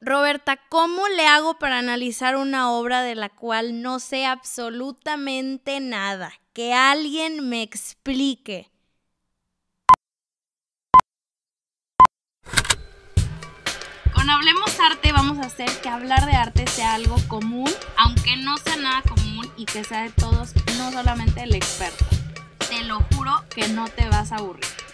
Roberta, ¿cómo le hago para analizar una obra de la cual no sé absolutamente nada? Que alguien me explique. Con Hablemos Arte vamos a hacer que hablar de arte sea algo común, aunque no sea nada común y que sea de todos, no solamente el experto. Te lo juro que no te vas a aburrir.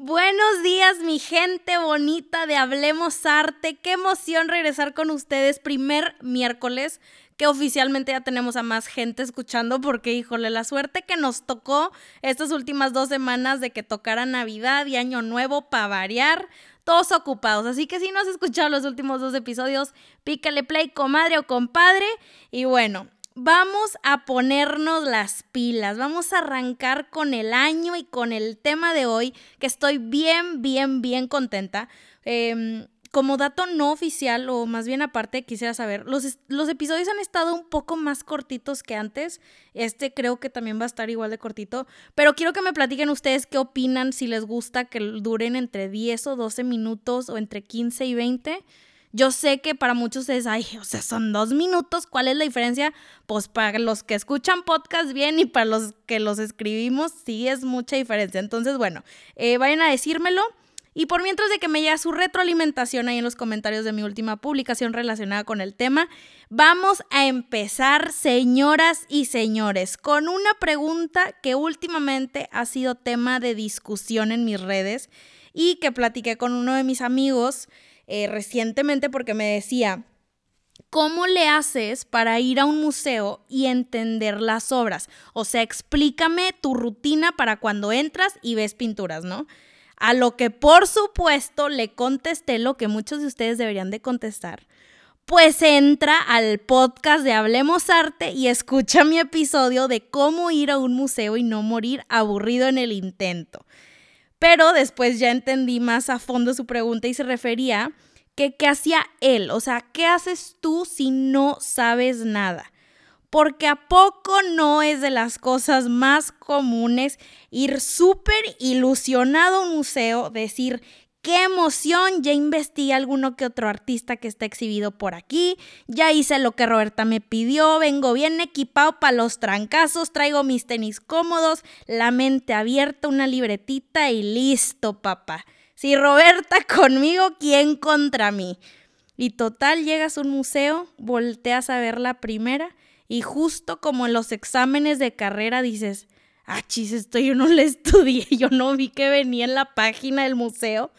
Buenos días, mi gente bonita de Hablemos Arte. Qué emoción regresar con ustedes primer miércoles, que oficialmente ya tenemos a más gente escuchando, porque híjole, la suerte que nos tocó estas últimas dos semanas de que tocara Navidad y Año Nuevo para variar, todos ocupados. Así que si no has escuchado los últimos dos episodios, pícale play, comadre o compadre. Y bueno, vamos a ponernos las pilas, vamos a arrancar con el año y con el tema de hoy, que estoy bien, bien, bien contenta. Em, como dato no oficial, o más bien aparte, quisiera saber, los, los, episodios han estado un poco más cortitos que antes. Este creo que también va a estar igual de cortito. Pero quiero que me platiquen ustedes qué opinan, si les gusta que duren entre 10 o 12 minutos o entre 15 y 20. Yo sé que para muchos es, ay, o sea, son dos minutos, ¿cuál es la diferencia? Pues para los que escuchan podcast bien y para los que los escribimos, sí es mucha diferencia. Entonces, bueno, eh, vayan a decírmelo. Y por mientras de que me llega su retroalimentación ahí en los comentarios de mi última publicación relacionada con el tema, vamos a empezar, señoras y señores, con una pregunta que últimamente ha sido tema de discusión en mis redes y que platiqué con uno de mis amigos eh, recientemente porque me decía, ¿cómo le haces para ir a un museo y entender las obras? O sea, explícame tu rutina para cuando entras y ves pinturas, ¿no? A lo que por supuesto le contesté lo que muchos de ustedes deberían de contestar. Pues entra al podcast de Hablemos Arte y escucha mi episodio de cómo ir a un museo y no morir aburrido en el intento. Pero después ya entendí más a fondo su pregunta y se refería que qué hacía él, o sea, ¿qué haces tú si no sabes nada? Porque a poco no es de las cosas más comunes ir súper ilusionado a un museo, decir, qué emoción, ya investigué alguno que otro artista que está exhibido por aquí, ya hice lo que Roberta me pidió, vengo bien equipado para los trancazos, traigo mis tenis cómodos, la mente abierta, una libretita y listo, papá. Si Roberta conmigo, ¿quién contra mí? Y total, llegas a un museo, volteas a ver la primera y justo como en los exámenes de carrera dices, ah, chis, esto yo no le estudié, yo no vi que venía en la página del museo.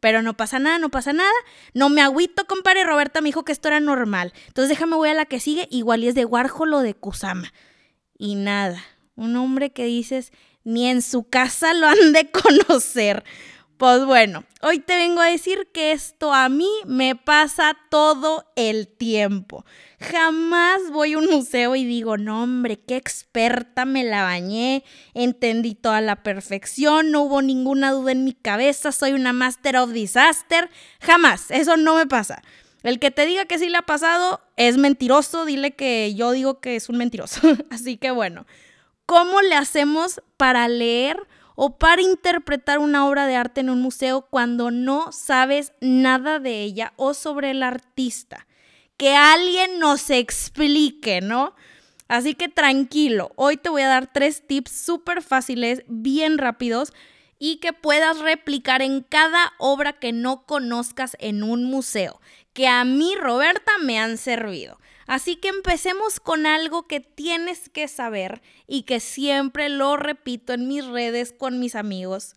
Pero no pasa nada, no pasa nada. No me agüito, compadre. Roberta me dijo que esto era normal. Entonces déjame voy a la que sigue. Igual y es de Warhol o de Kusama. Y nada. Un hombre que dices, ni en su casa lo han de conocer. Pues bueno, hoy te vengo a decir que esto a mí me pasa todo el tiempo. Jamás voy a un museo y digo, no hombre, qué experta, me la bañé, entendí toda la perfección, no hubo ninguna duda en mi cabeza, soy una master of disaster. Jamás, eso no me pasa. El que te diga que sí le ha pasado es mentiroso, dile que yo digo que es un mentiroso. Así que bueno, ¿cómo le hacemos para leer? O para interpretar una obra de arte en un museo cuando no sabes nada de ella o sobre el artista. Que alguien nos explique, ¿no? Así que tranquilo, hoy te voy a dar tres tips súper fáciles, bien rápidos y que puedas replicar en cada obra que no conozcas en un museo, que a mí, Roberta, me han servido. Así que empecemos con algo que tienes que saber y que siempre lo repito en mis redes con mis amigos.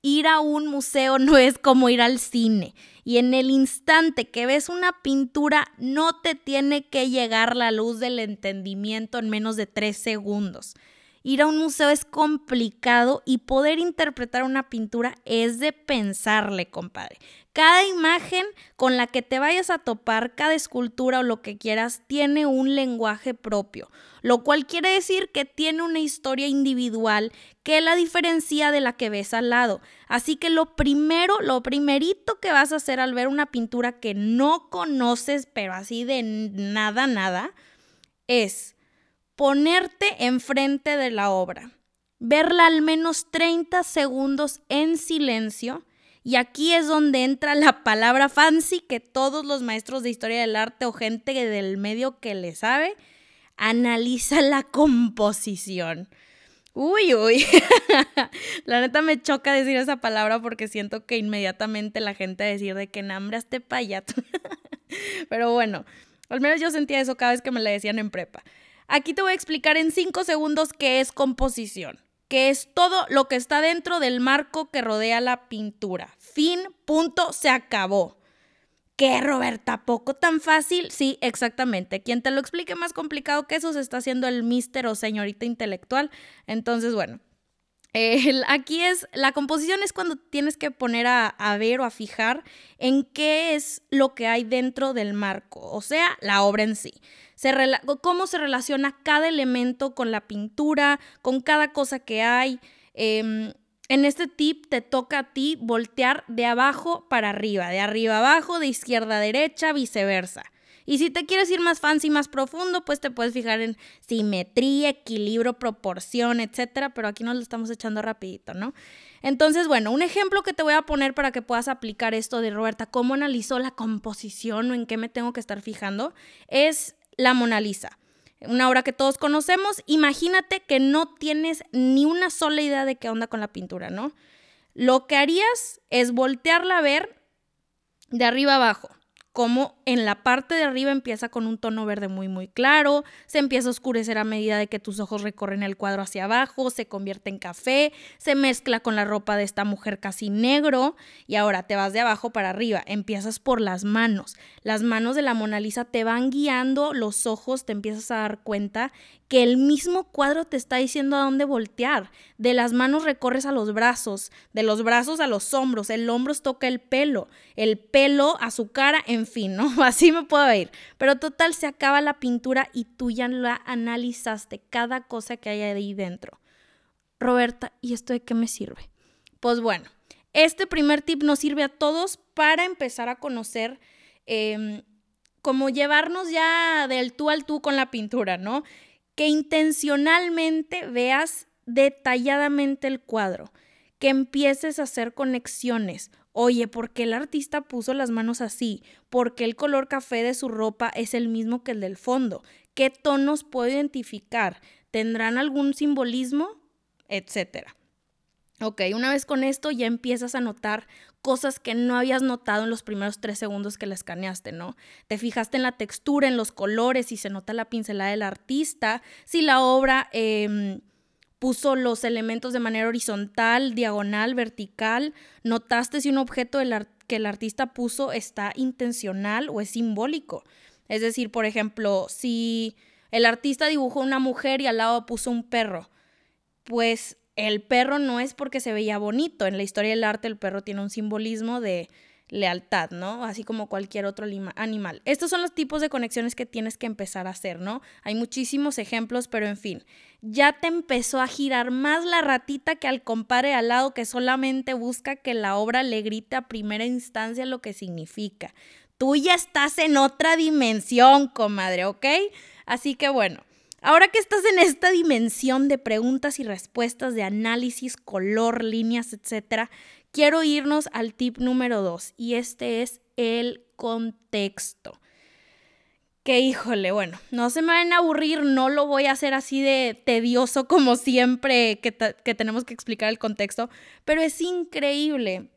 Ir a un museo no es como ir al cine y en el instante que ves una pintura no te tiene que llegar la luz del entendimiento en menos de tres segundos. Ir a un museo es complicado y poder interpretar una pintura es de pensarle, compadre. Cada imagen con la que te vayas a topar, cada escultura o lo que quieras, tiene un lenguaje propio, lo cual quiere decir que tiene una historia individual que la diferencia de la que ves al lado. Así que lo primero, lo primerito que vas a hacer al ver una pintura que no conoces, pero así de nada, nada, es ponerte enfrente de la obra, verla al menos 30 segundos en silencio Y aquí es donde entra la palabra fancy que todos los maestros de historia del arte o gente del medio que le sabe, analiza la composición. Uy, uy. la neta me choca decir esa palabra porque siento que inmediatamente la gente va a decir de que hambre este payato. Pero bueno, al menos yo sentía eso cada vez que me la decían en prepa. Aquí te voy a explicar en cinco segundos qué es composición, que es todo lo que está dentro del marco que rodea la pintura. Fin, punto, se acabó. ¿Qué, Roberta? ¿Poco tan fácil? Sí, exactamente. Quien te lo explique más complicado que eso se está haciendo el mister o señorita intelectual. Entonces, bueno, aquí es, la composición es cuando tienes que poner a, ver o a fijar en qué es lo que hay dentro del marco, o sea, la obra en sí. Cómo se relaciona cada elemento con la pintura, con cada cosa que hay. Eh, en este tip te toca a ti voltear de abajo para arriba, de arriba abajo, de izquierda a derecha, viceversa. Y si te quieres ir más fancy, más profundo, pues te puedes fijar en simetría, equilibrio, proporción, etcétera, pero aquí nos lo estamos echando rapidito, ¿no? Entonces, bueno, un ejemplo que te voy a poner para que puedas aplicar esto de Roberta, cómo analizó la composición o en qué me tengo que estar fijando, es la Mona Lisa una obra que todos conocemos, imagínate que no tienes ni una sola idea de qué onda con la pintura, ¿no? Lo que harías es voltearla a ver de arriba abajo como en la parte de arriba empieza con un tono verde muy muy claro, se empieza a oscurecer a medida de que tus ojos recorren el cuadro hacia abajo, se convierte en café, se mezcla con la ropa de esta mujer casi negro y ahora te vas de abajo para arriba, empiezas por las manos. Las manos de la Mona Lisa te van guiando los ojos, te empiezas a dar cuenta que el mismo cuadro te está diciendo a dónde voltear. De las manos recorres a los brazos, de los brazos a los hombros, el hombro toca el pelo, el pelo a su cara, en fin, ¿no? Así me puedo ir. Pero total, se acaba la pintura y tú ya la analizaste, cada cosa que hay ahí dentro. Roberta, ¿y esto de qué me sirve? Pues bueno, este primer tip nos sirve a todos para empezar a conocer eh, cómo llevarnos ya del tú al tú con la pintura, ¿no? Que intencionalmente veas detalladamente el cuadro, que empieces a hacer conexiones. Oye, ¿por qué el artista puso las manos así? ¿Por qué el color café de su ropa es el mismo que el del fondo? ¿Qué tonos puedo identificar? ¿Tendrán algún simbolismo? Etcétera. Ok, una vez con esto ya empiezas a notar cosas que no habías notado en los primeros tres segundos que la escaneaste, ¿no? Te fijaste en la textura, en los colores, si se nota la pincelada del artista, si la obra em, puso los elementos de manera horizontal, diagonal, vertical, notaste si un objeto que el artista puso está intencional o es simbólico. Es decir, por ejemplo, si el artista dibujó una mujer y al lado puso un perro, pues el perro no es porque se veía bonito. En la historia del arte el perro tiene un simbolismo de lealtad, ¿no? Así como cualquier otro animal. Estos son los tipos de conexiones que tienes que empezar a hacer, ¿no? Hay muchísimos ejemplos, pero en fin, ya te empezó a girar más la ratita que al compadre al lado que solamente busca que la obra le grite a primera instancia lo que significa. Tú ya estás en otra dimensión, comadre, ¿ok? Así que bueno, Ahora que estás en esta dimensión de preguntas y respuestas, de análisis, color, líneas, etc., quiero irnos al tip número dos y este es el contexto. Que híjole, bueno, no se me van a aburrir, no lo voy a hacer así de tedioso como siempre que, que tenemos que explicar el contexto, pero es increíble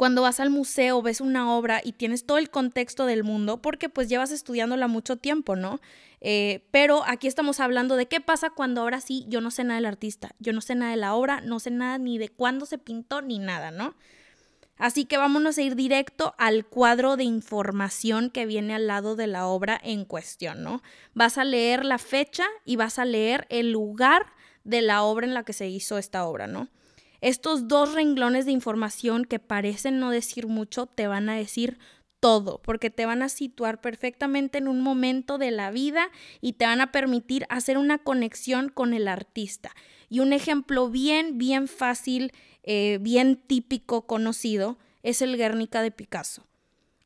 cuando vas al museo, ves una obra y tienes todo el contexto del mundo, porque pues llevas estudiándola mucho tiempo, ¿no? Eh, pero aquí estamos hablando de qué pasa cuando ahora sí yo no sé nada del artista, yo no sé nada de la obra, no sé nada ni de cuándo se pintó ni nada, ¿no? Así que vámonos a ir directo al cuadro de información que viene al lado de la obra en cuestión, ¿no? Vas a leer la fecha y vas a leer el lugar de la obra en la que se hizo esta obra, ¿no? Estos dos renglones de información que parecen no decir mucho te van a decir todo, porque te van a situar perfectamente en un momento de la vida y te van a permitir hacer una conexión con el artista. Y un ejemplo bien, bien fácil, eh, bien típico, conocido, es el Guernica de Picasso.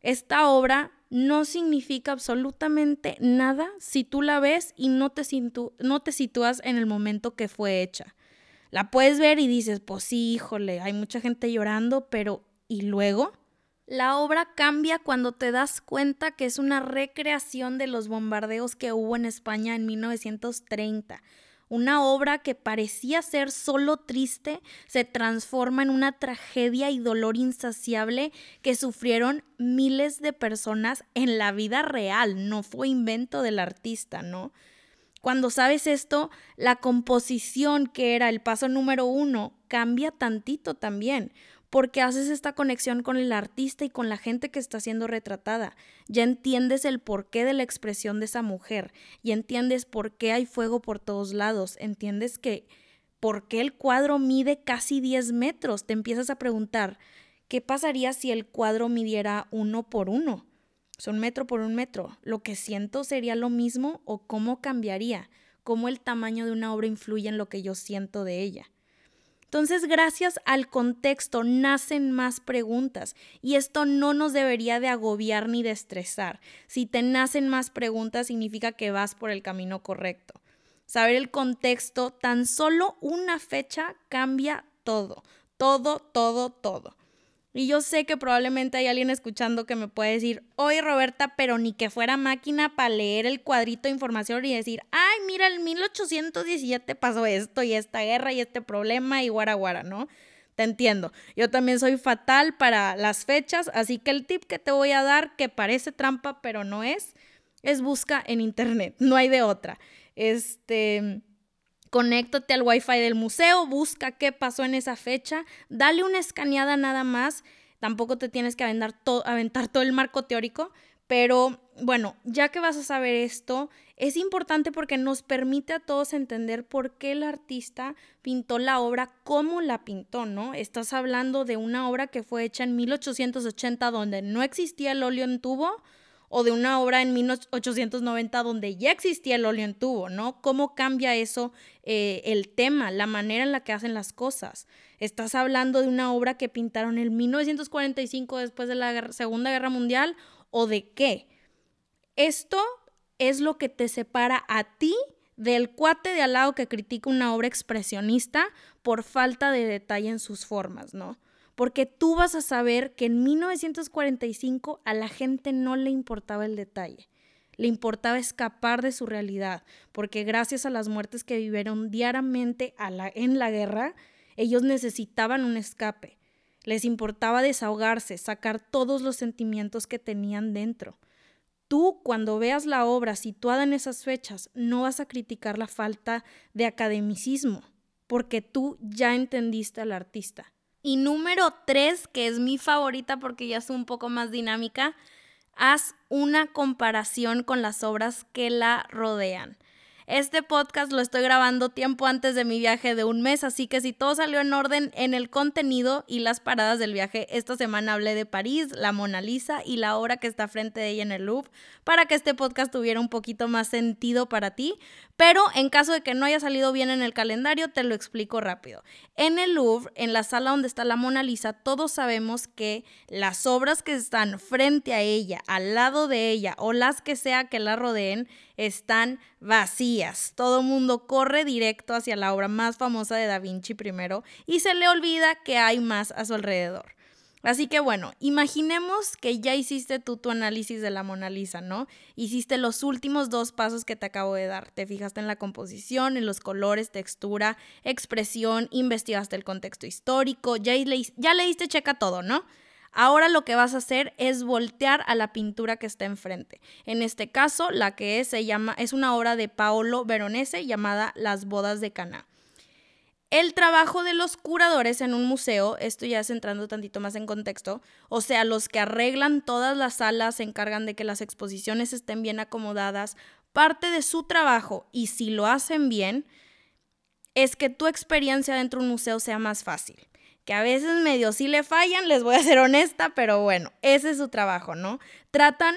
Esta obra no significa absolutamente nada si tú la ves y no te, no te sitúas en el momento que fue hecha la puedes ver y dices, pues sí, híjole, hay mucha gente llorando, pero y luego la obra cambia cuando te das cuenta que es una recreación de los bombardeos que hubo en España en 1930. Una obra que parecía ser solo triste se transforma en una tragedia y dolor insaciable que sufrieron miles de personas en la vida real, no fue invento del artista, ¿no? Cuando sabes esto, la composición, que era el paso número uno, cambia tantito también porque haces esta conexión con el artista y con la gente que está siendo retratada. Ya entiendes el porqué de la expresión de esa mujer y entiendes por qué hay fuego por todos lados. Entiendes que por qué el cuadro mide casi 10 metros. Te empiezas a preguntar, ¿qué pasaría si el cuadro midiera uno por uno? Son metro por un metro. ¿Lo que siento sería lo mismo o cómo cambiaría? ¿Cómo el tamaño de una obra influye en lo que yo siento de ella? Entonces, gracias al contexto nacen más preguntas y esto no nos debería de agobiar ni de estresar. Si te nacen más preguntas significa que vas por el camino correcto. Saber el contexto, tan solo una fecha cambia todo, todo, todo, todo. Y yo sé que probablemente hay alguien escuchando que me puede decir, oye Roberta, pero ni que fuera máquina para leer el cuadrito de información y decir, ay, mira, en 1817 pasó esto y esta guerra y este problema y guara guara, ¿no? Te entiendo. Yo también soy fatal para las fechas, así que el tip que te voy a dar, que parece trampa, pero no es, es busca en internet, no hay de otra. Este conéctate al wifi del museo, busca qué pasó en esa fecha, dale una escaneada nada más, tampoco te tienes que aventar, aventar todo el marco teórico, pero bueno, ya que vas a saber esto, es importante porque nos permite a todos entender por qué el artista pintó la obra como la pintó, ¿no? Estás hablando de una obra que fue hecha en 1880 donde no existía el óleo en tubo, o de una obra en 1890 donde ya existía el óleo en tubo, ¿no? ¿Cómo cambia eso eh, el tema, la manera en la que hacen las cosas? Estás hablando de una obra que pintaron en 1945 después de la Segunda Guerra Mundial o de qué? Esto es lo que te separa a ti del cuate de al lado que critica una obra expresionista por falta de detalle en sus formas, ¿no? Porque tú vas a saber que en 1945 a la gente no le importaba el detalle. Le importaba escapar de su realidad, porque gracias a las muertes que vivieron diariamente en la guerra, ellos necesitaban un escape. Les importaba desahogarse, sacar todos los sentimientos que tenían dentro. Tú, cuando veas la obra situada en esas fechas, no vas a criticar la falta de academicismo, porque tú ya entendiste al artista. Y número tres, que es mi favorita porque ya es un poco más dinámica, haz una comparación con las obras que la rodean. Este podcast lo estoy grabando tiempo antes de mi viaje de un mes, así que si todo salió en orden en el contenido y las paradas del viaje, esta semana hablé de París, la Mona Lisa y la obra que está frente de ella en el Louvre, para que este podcast tuviera un poquito más sentido para ti. Pero en caso de que no haya salido bien en el calendario, te lo explico rápido. En el Louvre, en la sala donde está la Mona Lisa, todos sabemos que las obras que están frente a ella, al lado de ella o las que sea que la rodeen, están vacías. Todo mundo corre directo hacia la obra más famosa de Da Vinci primero y se le olvida que hay más a su alrededor. Así que bueno, imaginemos que ya hiciste tú tu análisis de la Mona Lisa, ¿no? Hiciste los últimos dos pasos que te acabo de dar. Te fijaste en la composición, en los colores, textura, expresión, investigaste el contexto histórico, ya le, ya le diste checa todo, ¿no? Ahora lo que vas a hacer es voltear a la pintura que está enfrente. En este caso, la que es, se llama, es una obra de Paolo Veronese llamada Las bodas de Cana. El trabajo de los curadores en un museo, esto ya es entrando tantito más en contexto, o sea, los que arreglan todas las salas, se encargan de que las exposiciones estén bien acomodadas, parte de su trabajo, y si lo hacen bien, es que tu experiencia dentro de un museo sea más fácil que a veces medio sí le fallan, les voy a ser honesta, pero bueno, ese es su trabajo, ¿no? Tratan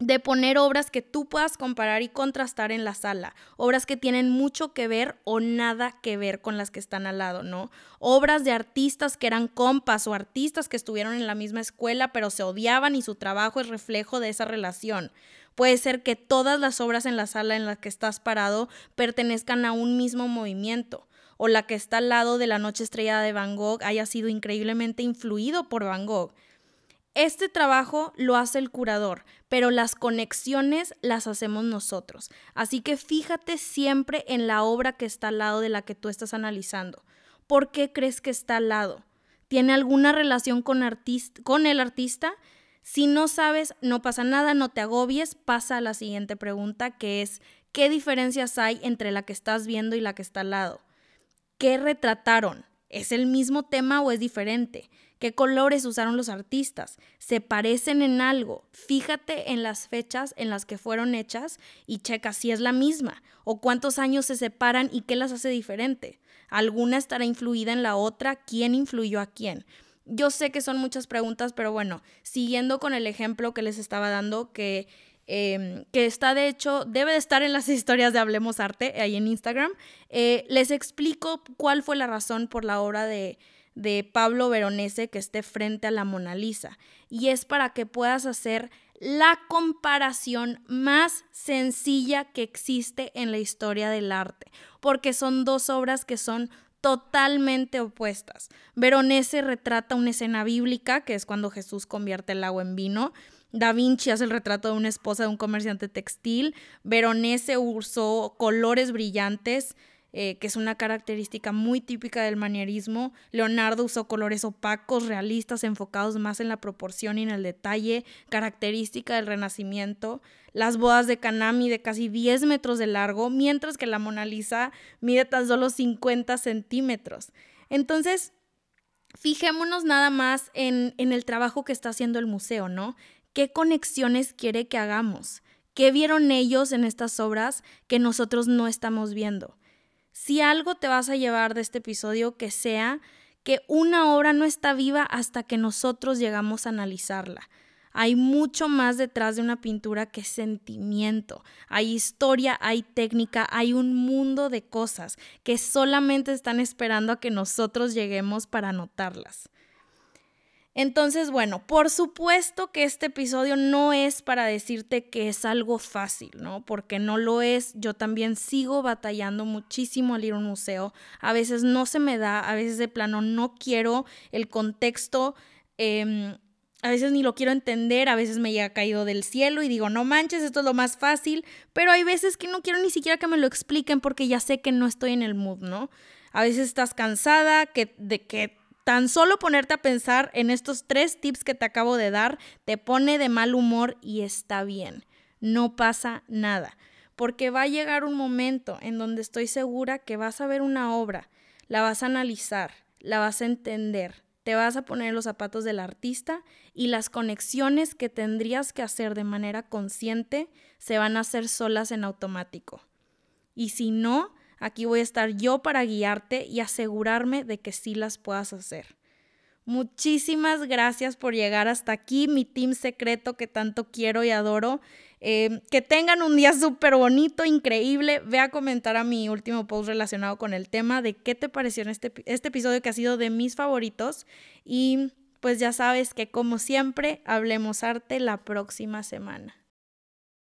de poner obras que tú puedas comparar y contrastar en la sala, obras que tienen mucho que ver o nada que ver con las que están al lado, ¿no? Obras de artistas que eran compas o artistas que estuvieron en la misma escuela pero se odiaban y su trabajo es reflejo de esa relación. Puede ser que todas las obras en la sala en las que estás parado pertenezcan a un mismo movimiento o la que está al lado de la noche estrellada de Van Gogh haya sido increíblemente influido por Van Gogh. Este trabajo lo hace el curador, pero las conexiones las hacemos nosotros. Así que fíjate siempre en la obra que está al lado de la que tú estás analizando. ¿Por qué crees que está al lado? ¿Tiene alguna relación con, con el artista? Si no sabes, no pasa nada, no te agobies, pasa a la siguiente pregunta, que es, ¿qué diferencias hay entre la que estás viendo y la que está al lado? ¿Qué retrataron? ¿Es el mismo tema o es diferente? ¿Qué colores usaron los artistas? ¿Se parecen en algo? Fíjate en las fechas en las que fueron hechas y checa si es la misma o cuántos años se separan y qué las hace diferente alguna estará influida en la otra, quién influyó a quién. Yo sé que son muchas preguntas, pero bueno, siguiendo con el ejemplo que les estaba dando, que, em, que está de hecho, debe de estar en las historias de Hablemos Arte, ahí en Instagram, eh, les explico cuál fue la razón por la obra de, de Pablo Veronese que esté frente a la Mona Lisa. Y es para que puedas hacer la comparación más sencilla que existe en la historia del arte, porque son dos obras que son totalmente opuestas. Veronese retrata una escena bíblica, que es cuando Jesús convierte el agua en vino. Da Vinci hace el retrato de una esposa de un comerciante textil. Veronese usó colores brillantes, eh, que es una característica muy típica del manierismo. Leonardo usó colores opacos, realistas, enfocados más en la proporción y en el detalle, característica del Renacimiento. Las bodas de Caná mide casi 10 metros de largo, mientras que la Mona Lisa mide tan solo 50 centímetros. Entonces, fijémonos nada más en, en el trabajo que está haciendo el museo, ¿no? ¿Qué conexiones quiere que hagamos? ¿Qué vieron ellos en estas obras que nosotros no estamos viendo? Si algo te vas a llevar de este episodio, que sea que una obra no está viva hasta que nosotros llegamos a analizarla. Hay mucho más detrás de una pintura que sentimiento. Hay historia, hay técnica, hay un mundo de cosas que solamente están esperando a que nosotros lleguemos para notarlas. Entonces, bueno, por supuesto que este episodio no es para decirte que es algo fácil, ¿no? Porque no lo es. Yo también sigo batallando muchísimo al ir a un museo. A veces no se me da, a veces de plano no quiero el contexto. Em, a veces ni lo quiero entender, a veces me llega caído del cielo y digo, no manches, esto es lo más fácil, pero hay veces que no quiero ni siquiera que me lo expliquen porque ya sé que no estoy en el mood, ¿no? A veces estás cansada que, de que Tan solo ponerte a pensar en estos tres tips que te acabo de dar te pone de mal humor y está bien. No pasa nada, porque va a llegar un momento en donde estoy segura que vas a ver una obra, la vas a analizar, la vas a entender, te vas a poner los zapatos del artista y las conexiones que tendrías que hacer de manera consciente se van a hacer solas en automático. Y si no, Aquí voy a estar yo para guiarte y asegurarme de que sí las puedas hacer. Muchísimas gracias por llegar hasta aquí, mi team secreto que tanto quiero y adoro. Eh, que tengan un día súper bonito, increíble. Ve a comentar a mi último post relacionado con el tema de qué te pareció este, este episodio que ha sido de mis favoritos. Y pues ya sabes que como siempre, hablemos arte la próxima semana.